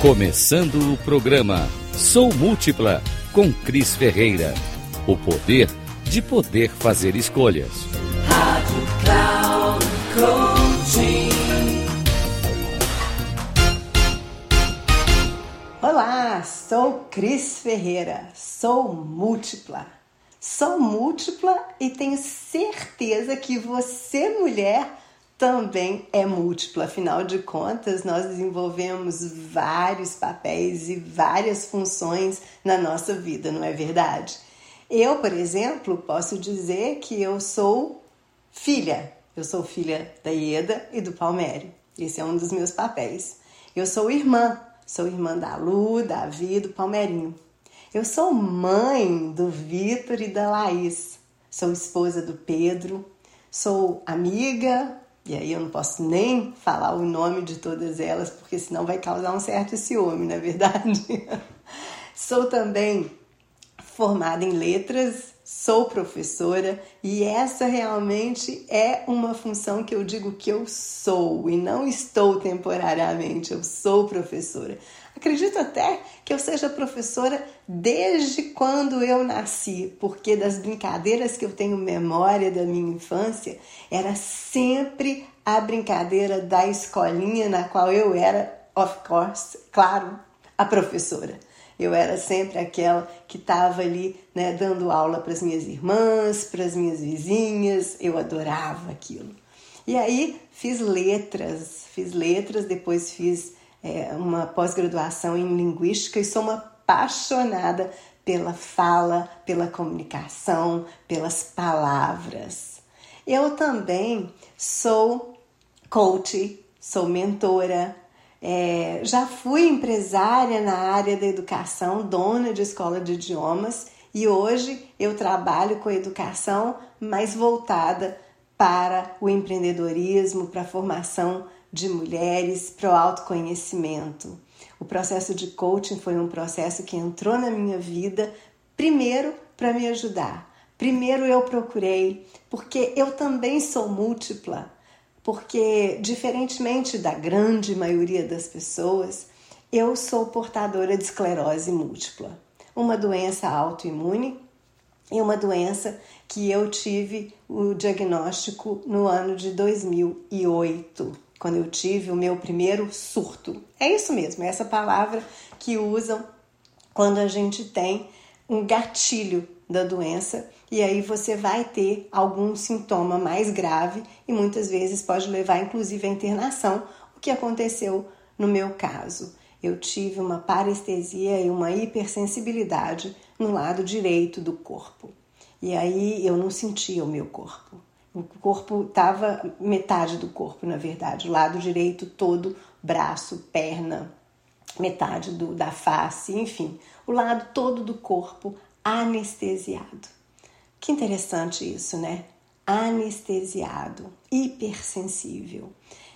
Começando o programa Sou Múltipla com Cris Ferreira. O poder de poder fazer escolhas. Rádio Cloud Coaching. Olá, sou Cris Ferreira, sou múltipla. Sou múltipla e tenho certeza que você, mulher, também é múltipla. Afinal de contas, nós desenvolvemos vários papéis e várias funções na nossa vida, não é verdade? Eu, por exemplo, posso dizer que eu sou filha. Eu sou filha da Ieda e do Palmério. Esse é um dos meus papéis. Eu sou irmã. Sou irmã da Lu, da Vi, do Palmeirinho. Eu sou mãe do Vitor e da Laís. Sou esposa do Pedro. Sou amiga, e aí eu não posso nem falar o nome de todas elas, porque senão vai causar um certo ciúme, não é verdade? Sou também formada em letras, sou professora e essa realmente é uma função que eu digo que eu sou e não estou temporariamente, eu sou professora. Acredito até que eu seja professora desde quando eu nasci, porque das brincadeiras que eu tenho memória da minha infância, era sempre a brincadeira da escolinha na qual eu era, of course, claro, a professora. Eu era sempre aquela que estava ali, né, dando aula para as minhas irmãs, para as minhas vizinhas. Eu adorava aquilo. E aí fiz letras, fiz letras, depois fiz é, uma pós-graduação em linguística e sou uma apaixonada pela fala, pela comunicação, pelas palavras. Eu também sou coach, sou mentora, é, já fui empresária na área da educação, dona de escola de idiomas, e hoje eu trabalho com educação mais voltada para o empreendedorismo, para a formação de mulheres, para o autoconhecimento. O processo de coaching foi um processo que entrou na minha vida, primeiro para me ajudar. Primeiro eu procurei, porque eu também sou múltipla porque, diferentemente da grande maioria das pessoas, eu sou portadora de esclerose múltipla, uma doença autoimune e uma doença que eu tive o diagnóstico no ano de 2008, quando eu tive o meu primeiro surto. É isso mesmo, é essa palavra que usam quando a gente tem um gatilho da doença e aí você vai ter algum sintoma mais grave e muitas vezes pode levar inclusive à internação, o que aconteceu no meu caso. Eu tive uma parestesia e uma hipersensibilidade no lado direito do corpo. E aí eu não sentia o meu corpo. O corpo estava metade do corpo, na verdade, o lado direito todo, braço, perna, metade do, da face, enfim, o lado todo do corpo anestesiado. Que interessante isso, né? Anestesiado, hipersensível.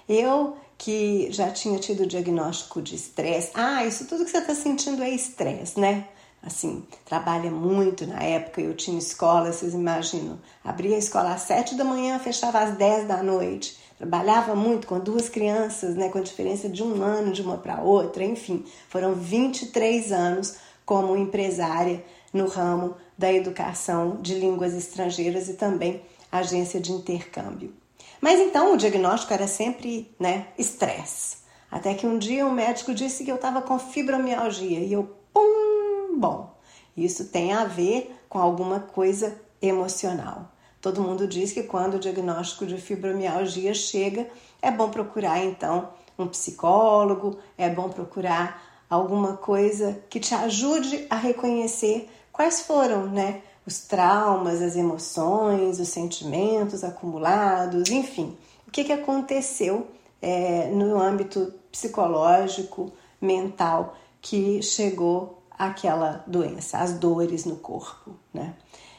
Eu que já tinha tido diagnóstico de estresse, ah, isso tudo que você está sentindo é estresse, né? Assim, trabalha muito na época, eu tinha escola, vocês imaginam, abria a escola às sete da manhã, fechava às dez da noite, trabalhava muito com duas crianças, né, com a diferença de um ano de uma para outra, enfim, foram 23 anos como empresária no ramo da educação de línguas estrangeiras e também agência de intercâmbio. Mas então o diagnóstico era sempre, né, estresse. Até que um dia um médico disse que eu estava com fibromialgia e eu, pum, bom, isso tem a ver com alguma coisa emocional. Todo mundo diz que quando o diagnóstico de fibromialgia chega, é bom procurar então um psicólogo, é bom procurar alguma coisa que te ajude a reconhecer quais foram, né, os traumas, as emoções, os sentimentos acumulados, enfim, o que, que aconteceu é, no âmbito psicológico, mental, que chegou àquela doença, as dores no corpo, né?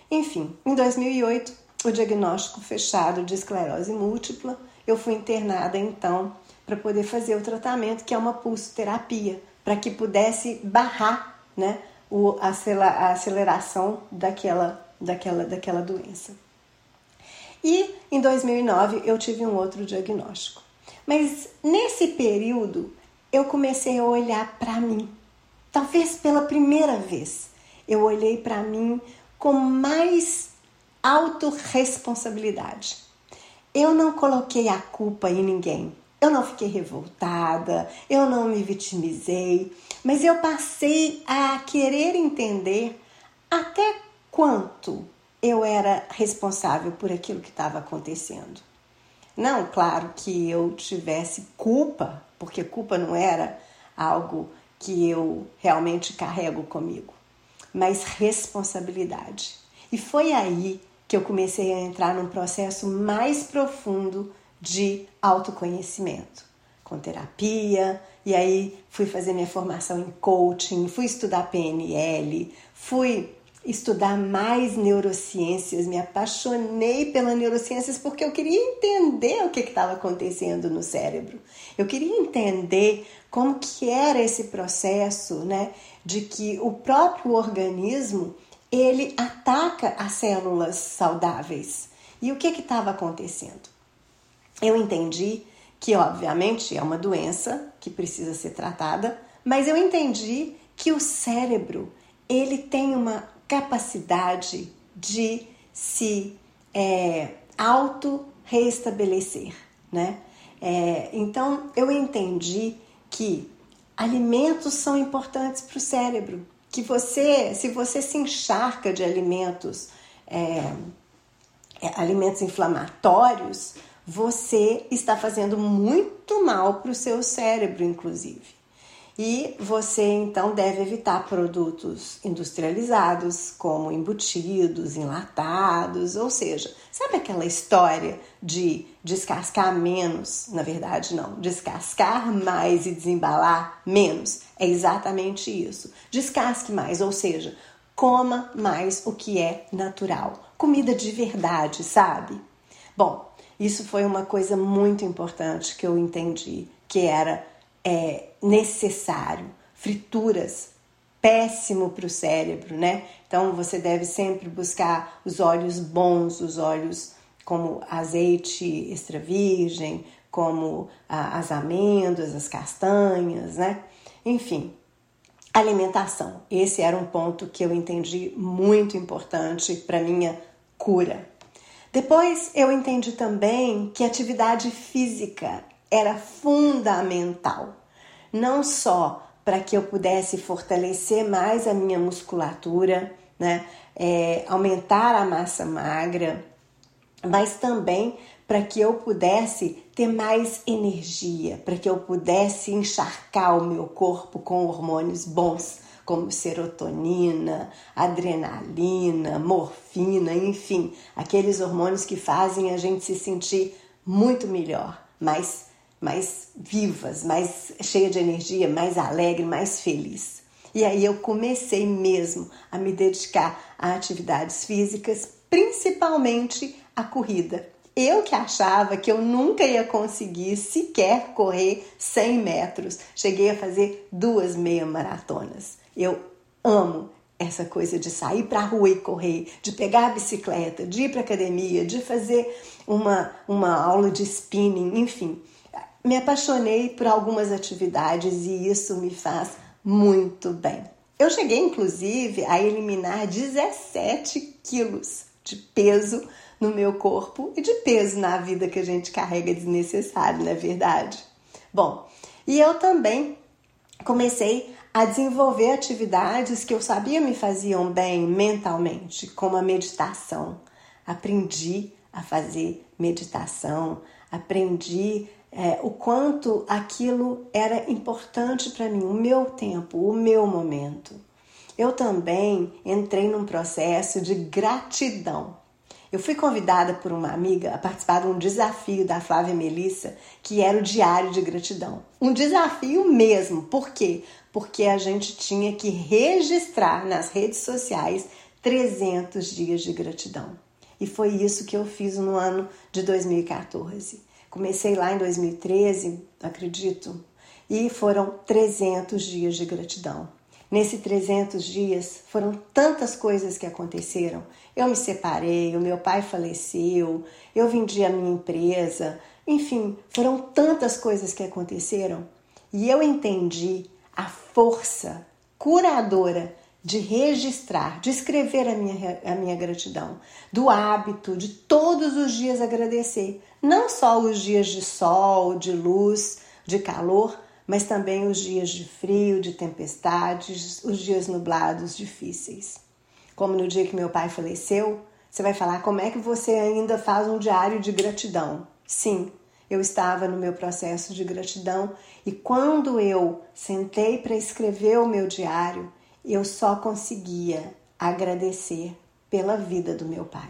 Enfim, em 2008, o diagnóstico fechado de esclerose múltipla, eu fui internada então para poder fazer o tratamento, que é uma pulsoterapia, para que pudesse barrar, né, o, a aceleração daquela, daquela, daquela doença. E em 2009 eu tive um outro diagnóstico. Mas nesse período eu comecei a olhar para mim. Talvez pela primeira vez, eu olhei para mim com mais autorresponsabilidade. Eu não coloquei a culpa em ninguém. Eu não fiquei revoltada, eu não me vitimizei, mas eu passei a querer entender até quanto eu era responsável por aquilo que estava acontecendo. Não, claro que eu tivesse culpa, porque culpa não era algo que eu realmente carrego comigo, mas responsabilidade. E foi aí que eu comecei a entrar num processo mais profundo de autoconhecimento, com terapia, e aí fui fazer minha formação em coaching, fui estudar PNL, fui estudar mais neurociências, me apaixonei pela neurociências porque eu queria entender o que estava acontecendo no cérebro. Eu queria entender como que era esse processo, né, de que o próprio organismo ele ataca as células saudáveis. E o que estava acontecendo? Eu entendi que, obviamente, é uma doença que precisa ser tratada, mas eu entendi que o cérebro ele tem uma capacidade de se é, auto-reestabelecer, né? É, então eu entendi que alimentos são importantes para o cérebro, que você, se você se encharca de alimentos, é, é alimentos inflamatórios, você está fazendo muito mal para o seu cérebro, inclusive. E você então deve evitar produtos industrializados, como embutidos, enlatados, ou seja, sabe aquela história de descascar menos? Na verdade, não, descascar mais e desembalar menos. É exatamente isso. Descasque mais, ou seja, coma mais o que é natural. Comida de verdade, sabe? Bom, isso foi uma coisa muito importante que eu entendi, que era é, necessário. Frituras, péssimo para o cérebro, né? Então você deve sempre buscar os óleos bons, os óleos como azeite extra virgem, como ah, as amêndoas, as castanhas, né? Enfim, alimentação. Esse era um ponto que eu entendi muito importante para minha cura. Depois eu entendi também que atividade física era fundamental, não só para que eu pudesse fortalecer mais a minha musculatura, né, é, aumentar a massa magra, mas também para que eu pudesse ter mais energia, para que eu pudesse encharcar o meu corpo com hormônios bons, como serotonina, adrenalina, morfina, enfim, aqueles hormônios que fazem a gente se sentir muito melhor, mais mais vivas, mais cheia de energia, mais alegre, mais feliz. E aí eu comecei mesmo a me dedicar a atividades físicas, principalmente a corrida. Eu que achava que eu nunca ia conseguir sequer correr 100 metros, cheguei a fazer duas meia maratonas. Eu amo essa coisa de sair para a rua e correr, de pegar a bicicleta, de ir para academia, de fazer uma, uma aula de spinning, enfim me apaixonei por algumas atividades e isso me faz muito bem. Eu cheguei, inclusive, a eliminar 17 quilos de peso no meu corpo e de peso na vida que a gente carrega desnecessário, não é verdade? Bom, e eu também comecei a desenvolver atividades que eu sabia me faziam bem mentalmente, como a meditação. Aprendi a fazer meditação, aprendi é, o quanto aquilo era importante para mim, o meu tempo, o meu momento. Eu também entrei num processo de gratidão. Eu fui convidada por uma amiga a participar de um desafio da Flávia Melissa, que era o Diário de Gratidão. Um desafio mesmo. Por quê? Porque a gente tinha que registrar nas redes sociais 300 dias de gratidão. E foi isso que eu fiz no ano de 2014. Comecei lá em 2013, acredito, e foram 300 dias de gratidão. Nesses 300 dias foram tantas coisas que aconteceram. Eu me separei, o meu pai faleceu, eu vendi a minha empresa, enfim, foram tantas coisas que aconteceram. E eu entendi a força curadora de registrar, de escrever a minha, a minha gratidão, do hábito de todos os dias agradecer, não só os dias de sol, de luz, de calor, mas também os dias de frio, de tempestades, os dias nublados, difíceis. Como no dia que meu pai faleceu, você vai falar como é que você ainda faz um diário de gratidão. Sim, eu estava no meu processo de gratidão e quando eu sentei para escrever o meu diário, eu só conseguia agradecer pela vida do meu pai.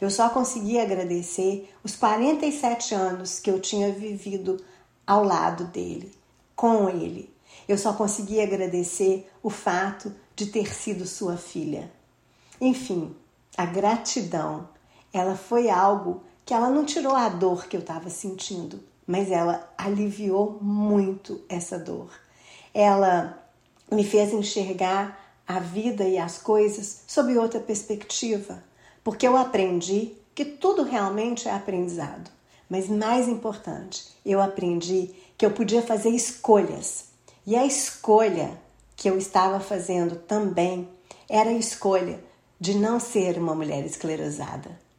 Eu só conseguia agradecer os 47 anos que eu tinha vivido ao lado dele, com ele. Eu só conseguia agradecer o fato de ter sido sua filha. Enfim, a gratidão, ela foi algo que ela não tirou a dor que eu estava sentindo, mas ela aliviou muito essa dor. Ela me fez enxergar a vida e as coisas sob outra perspectiva, porque eu aprendi que tudo realmente é aprendizado. Mas mais importante, eu aprendi que eu podia fazer escolhas. E a escolha que eu estava fazendo também era a escolha de não ser uma mulher esclerosada.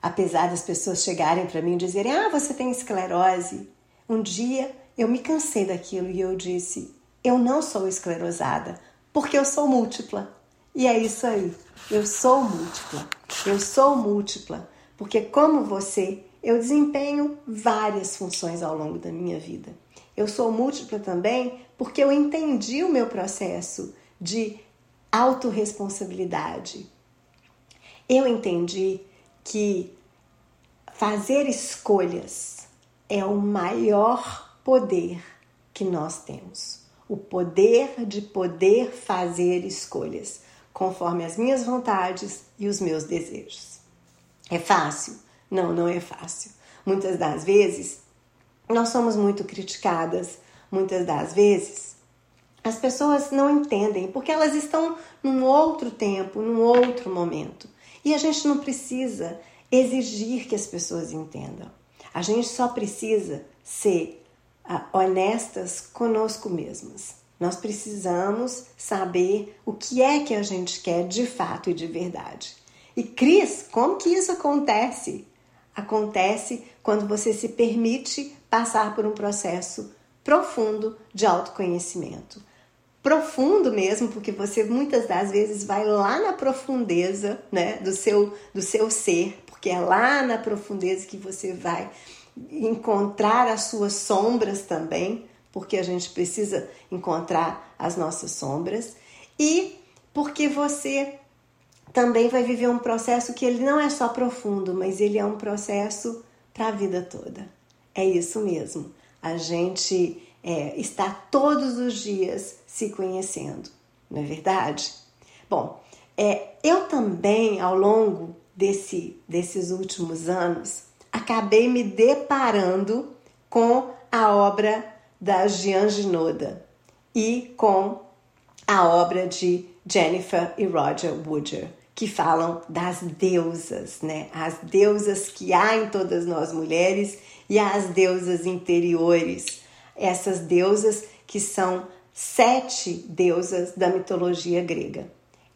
Apesar das pessoas chegarem para mim e dizerem: Ah, você tem esclerose. Um dia eu me cansei daquilo e eu disse: Eu não sou esclerosada, porque eu sou múltipla. E é isso aí. Eu sou múltipla. Eu sou múltipla, porque como você, eu desempenho várias funções ao longo da minha vida. Eu sou múltipla também porque eu entendi o meu processo de autorresponsabilidade. Eu entendi que fazer escolhas é o maior poder que nós temos o poder de poder fazer escolhas conforme as minhas vontades e os meus desejos. É fácil? Não, não é fácil. Muitas das vezes nós somos muito criticadas, muitas das vezes as pessoas não entendem porque elas estão num outro tempo, num outro momento. E a gente não precisa exigir que as pessoas entendam. A gente só precisa ser honestas conosco mesmas. Nós precisamos saber o que é que a gente quer de fato e de verdade. E Cris, como que isso acontece? Acontece quando você se permite passar por um processo profundo de autoconhecimento. Profundo mesmo, porque você muitas das vezes vai lá na profundeza, né, do seu do seu ser, porque é lá na profundeza que você vai encontrar as suas sombras também, porque a gente precisa encontrar as nossas sombras, e porque você também vai viver um processo que ele não é só profundo, mas ele é um processo para a vida toda. É isso mesmo. A gente é, está todos os dias se conhecendo, não é verdade? Bom, é, eu também, ao longo desse, desses últimos anos, acabei me deparando com a obra da Jean Ginoda e com a obra de Jennifer e Roger Woodger, que falam das deusas, né? As deusas que há em todas nós mulheres e as deusas interiores. Essas deusas que são sete deusas da mitologia grega.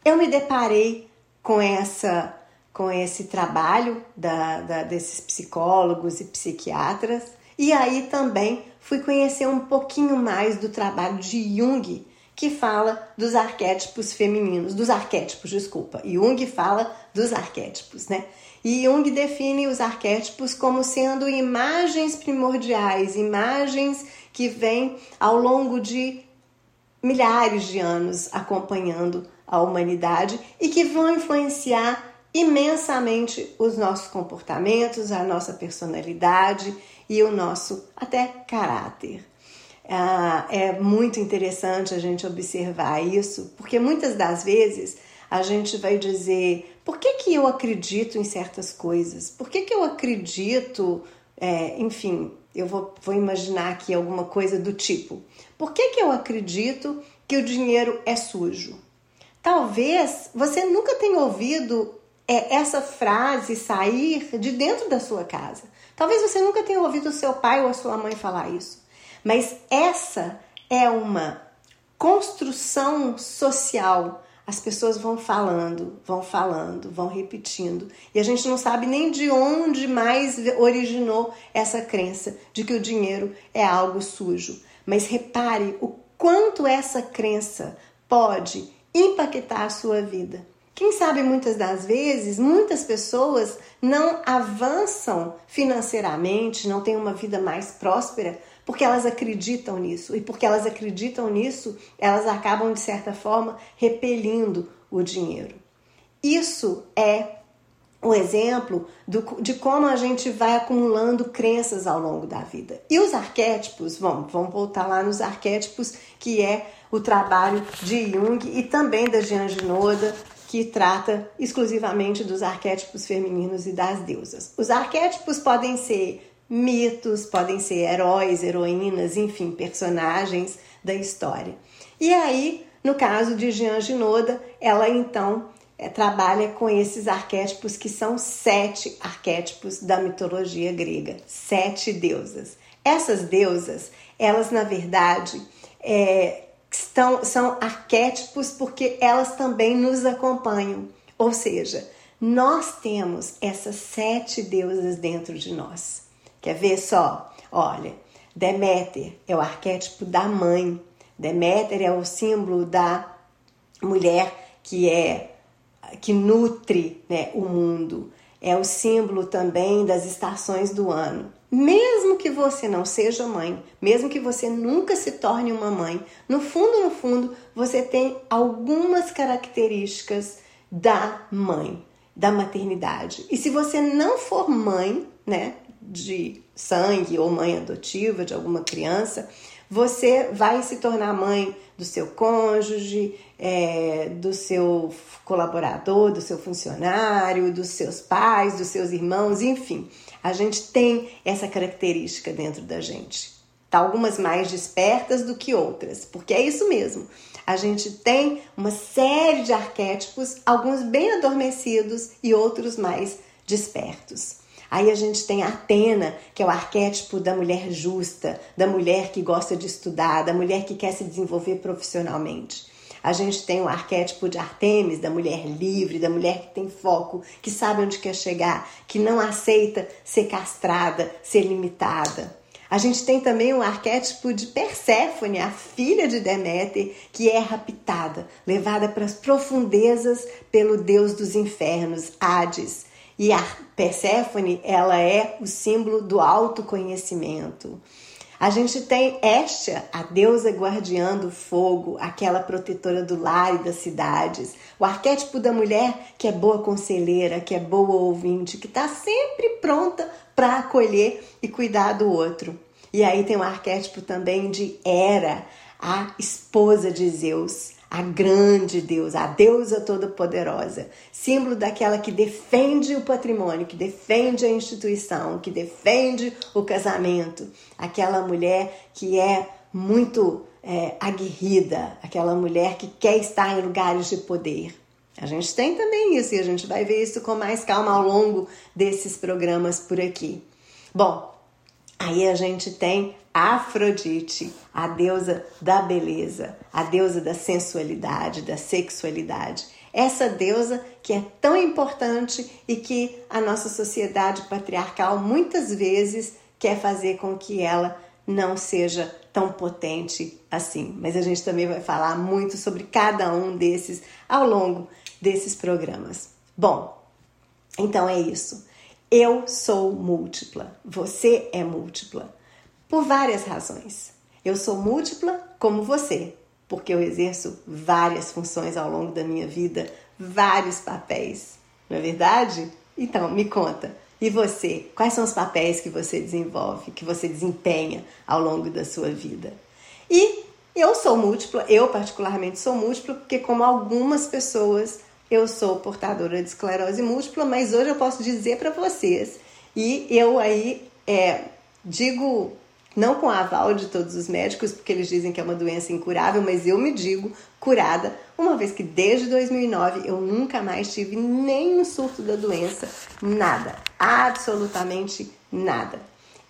Eu me deparei com essa com esse trabalho da, da, desses psicólogos e psiquiatras. E aí também fui conhecer um pouquinho mais do trabalho de Jung, que fala dos arquétipos femininos, dos arquétipos, desculpa. Jung fala dos arquétipos, né? E Jung define os arquétipos como sendo imagens primordiais, imagens que vêm ao longo de milhares de anos acompanhando a humanidade e que vão influenciar imensamente os nossos comportamentos, a nossa personalidade e o nosso até caráter. Ah, é muito interessante a gente observar isso, porque muitas das vezes a gente vai dizer: por que, que eu acredito em certas coisas? Por que, que eu acredito, é, enfim, eu vou, vou imaginar aqui alguma coisa do tipo: por que, que eu acredito que o dinheiro é sujo? Talvez você nunca tenha ouvido é essa frase sair de dentro da sua casa. Talvez você nunca tenha ouvido o seu pai ou a sua mãe falar isso, mas essa é uma construção social. As pessoas vão falando, vão falando, vão repetindo. E a gente não sabe nem de onde mais originou essa crença de que o dinheiro é algo sujo. Mas repare o quanto essa crença pode impactar a sua vida. Quem sabe muitas das vezes, muitas pessoas não avançam financeiramente, não têm uma vida mais próspera, porque elas acreditam nisso. E porque elas acreditam nisso, elas acabam, de certa forma, repelindo o dinheiro. Isso é um exemplo do, de como a gente vai acumulando crenças ao longo da vida. E os arquétipos, vamos, vamos voltar lá nos arquétipos, que é o trabalho de Jung e também da Jean Ginoda, que trata exclusivamente dos arquétipos femininos e das deusas. Os arquétipos podem ser mitos, podem ser heróis, heroínas, enfim, personagens da história. E aí, no caso de Jean Ginoda, ela então é, trabalha com esses arquétipos que são sete arquétipos da mitologia grega, sete deusas. Essas deusas, elas na verdade é, estão, são arquétipos porque elas também nos acompanham. Ou seja, nós temos essas sete deusas dentro de nós. Quer ver só? Olha, Deméter é o arquétipo da mãe. Deméter é o símbolo da mulher que é que nutre né, o mundo. É o símbolo também das estações do ano. Mesmo que você não seja mãe, mesmo que você nunca se torne uma mãe, no fundo, no fundo, você tem algumas características da mãe, da maternidade. E se você não for mãe, né, de sangue ou mãe adotiva de alguma criança, você vai se tornar mãe do seu cônjuge, é, do seu colaborador, do seu funcionário, dos seus pais, dos seus irmãos, enfim. A gente tem essa característica dentro da gente. Tá algumas mais despertas do que outras, porque é isso mesmo. A gente tem uma série de arquétipos, alguns bem adormecidos e outros mais despertos. Aí a gente tem Atena, que é o arquétipo da mulher justa, da mulher que gosta de estudar, da mulher que quer se desenvolver profissionalmente. A gente tem o arquétipo de Artemis, da mulher livre, da mulher que tem foco, que sabe onde quer chegar, que não aceita ser castrada, ser limitada. A gente tem também o arquétipo de Perséfone, a filha de Deméter, que é raptada, levada para as profundezas pelo deus dos infernos, Hades. E a Perséfone, ela é o símbolo do autoconhecimento. A gente tem Estia, a deusa guardiã do fogo, aquela protetora do lar e das cidades. O arquétipo da mulher que é boa conselheira, que é boa ouvinte, que está sempre pronta para acolher e cuidar do outro. E aí tem o arquétipo também de Hera, a esposa de Zeus, a grande deusa, a deusa toda-poderosa, símbolo daquela que defende o patrimônio, que defende a instituição, que defende o casamento, aquela mulher que é muito é, aguerrida, aquela mulher que quer estar em lugares de poder. A gente tem também isso e a gente vai ver isso com mais calma ao longo desses programas por aqui. Bom, aí a gente tem Afrodite, a deusa da beleza, a deusa da sensualidade, da sexualidade. Essa deusa que é tão importante e que a nossa sociedade patriarcal muitas vezes quer fazer com que ela não seja tão potente assim. Mas a gente também vai falar muito sobre cada um desses ao longo desses programas. Bom, então é isso. Eu sou múltipla, você é múltipla por várias razões. Eu sou múltipla como você, porque eu exerço várias funções ao longo da minha vida, vários papéis. Não é verdade? Então, me conta. E você? Quais são os papéis que você desenvolve, que você desempenha ao longo da sua vida? E eu sou múltipla, eu particularmente sou múltipla, porque como algumas pessoas, eu sou portadora de esclerose múltipla, mas hoje eu posso dizer para vocês, e eu aí é, digo não com aval de todos os médicos, porque eles dizem que é uma doença incurável, mas eu me digo curada, uma vez que desde 2009 eu nunca mais tive nenhum surto da doença, nada, absolutamente nada.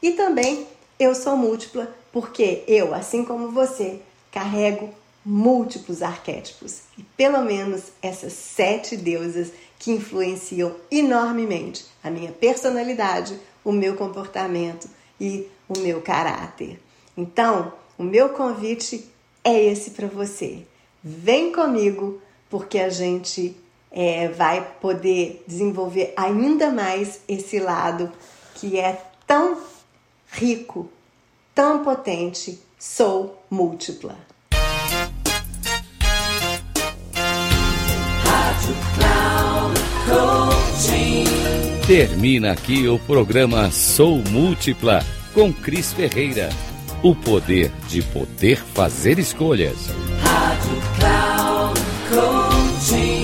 E também eu sou múltipla porque eu, assim como você, carrego múltiplos arquétipos. E pelo menos essas sete deusas que influenciam enormemente a minha personalidade, o meu comportamento e o meu caráter. Então, o meu convite é esse para você. Vem comigo, porque a gente é, vai poder desenvolver ainda mais esse lado que é tão rico, tão potente. Sou múltipla. Termina aqui o programa Sou Múltipla com Cris Ferreira. O poder de poder fazer escolhas. Rádio Cloud Coaching.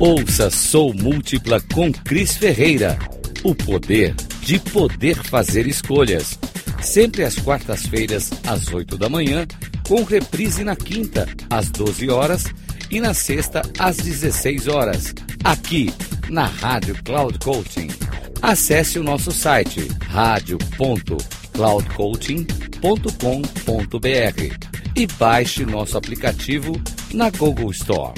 Ouça Sou Múltipla com Cris Ferreira. O poder de poder fazer escolhas. Sempre às quartas-feiras, às 8 da manhã, com reprise na quinta, às 12 horas e na sexta às 16 horas, aqui na Rádio Cloud Coaching. Acesse o nosso site radio.cloudcoaching.com.br e baixe nosso aplicativo na Google Store.